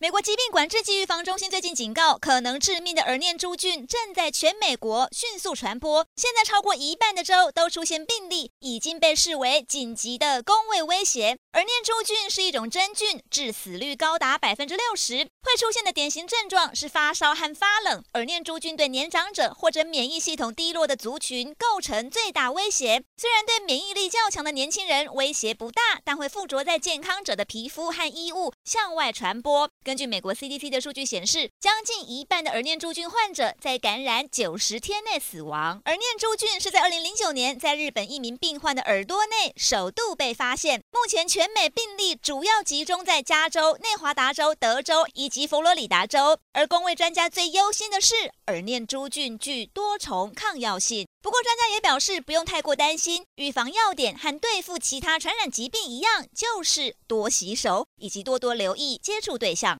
美国疾病管制及预防中心最近警告，可能致命的耳念珠菌正在全美国迅速传播。现在超过一半的州都出现病例，已经被视为紧急的公卫威胁。耳念珠菌是一种真菌，致死率高达百分之六十。会出现的典型症状是发烧和发冷。耳念珠菌对年长者或者免疫系统低落的族群构成最大威胁。虽然对免疫力较强的年轻人威胁不大，但会附着在健康者的皮肤和衣物，向外传播。根据美国 CDC 的数据显示，将近一半的耳念珠菌患者在感染九十天内死亡。耳念珠菌是在二零零九年在日本一名病患的耳朵内首度被发现。目前全美病例主要集中在加州、内华达州、德州以及佛罗里达州。而公卫专家最忧心的是，耳念珠菌具多重抗药性。不过，专家也表示，不用太过担心。预防要点和对付其他传染疾病一样，就是多洗手以及多多留意接触对象。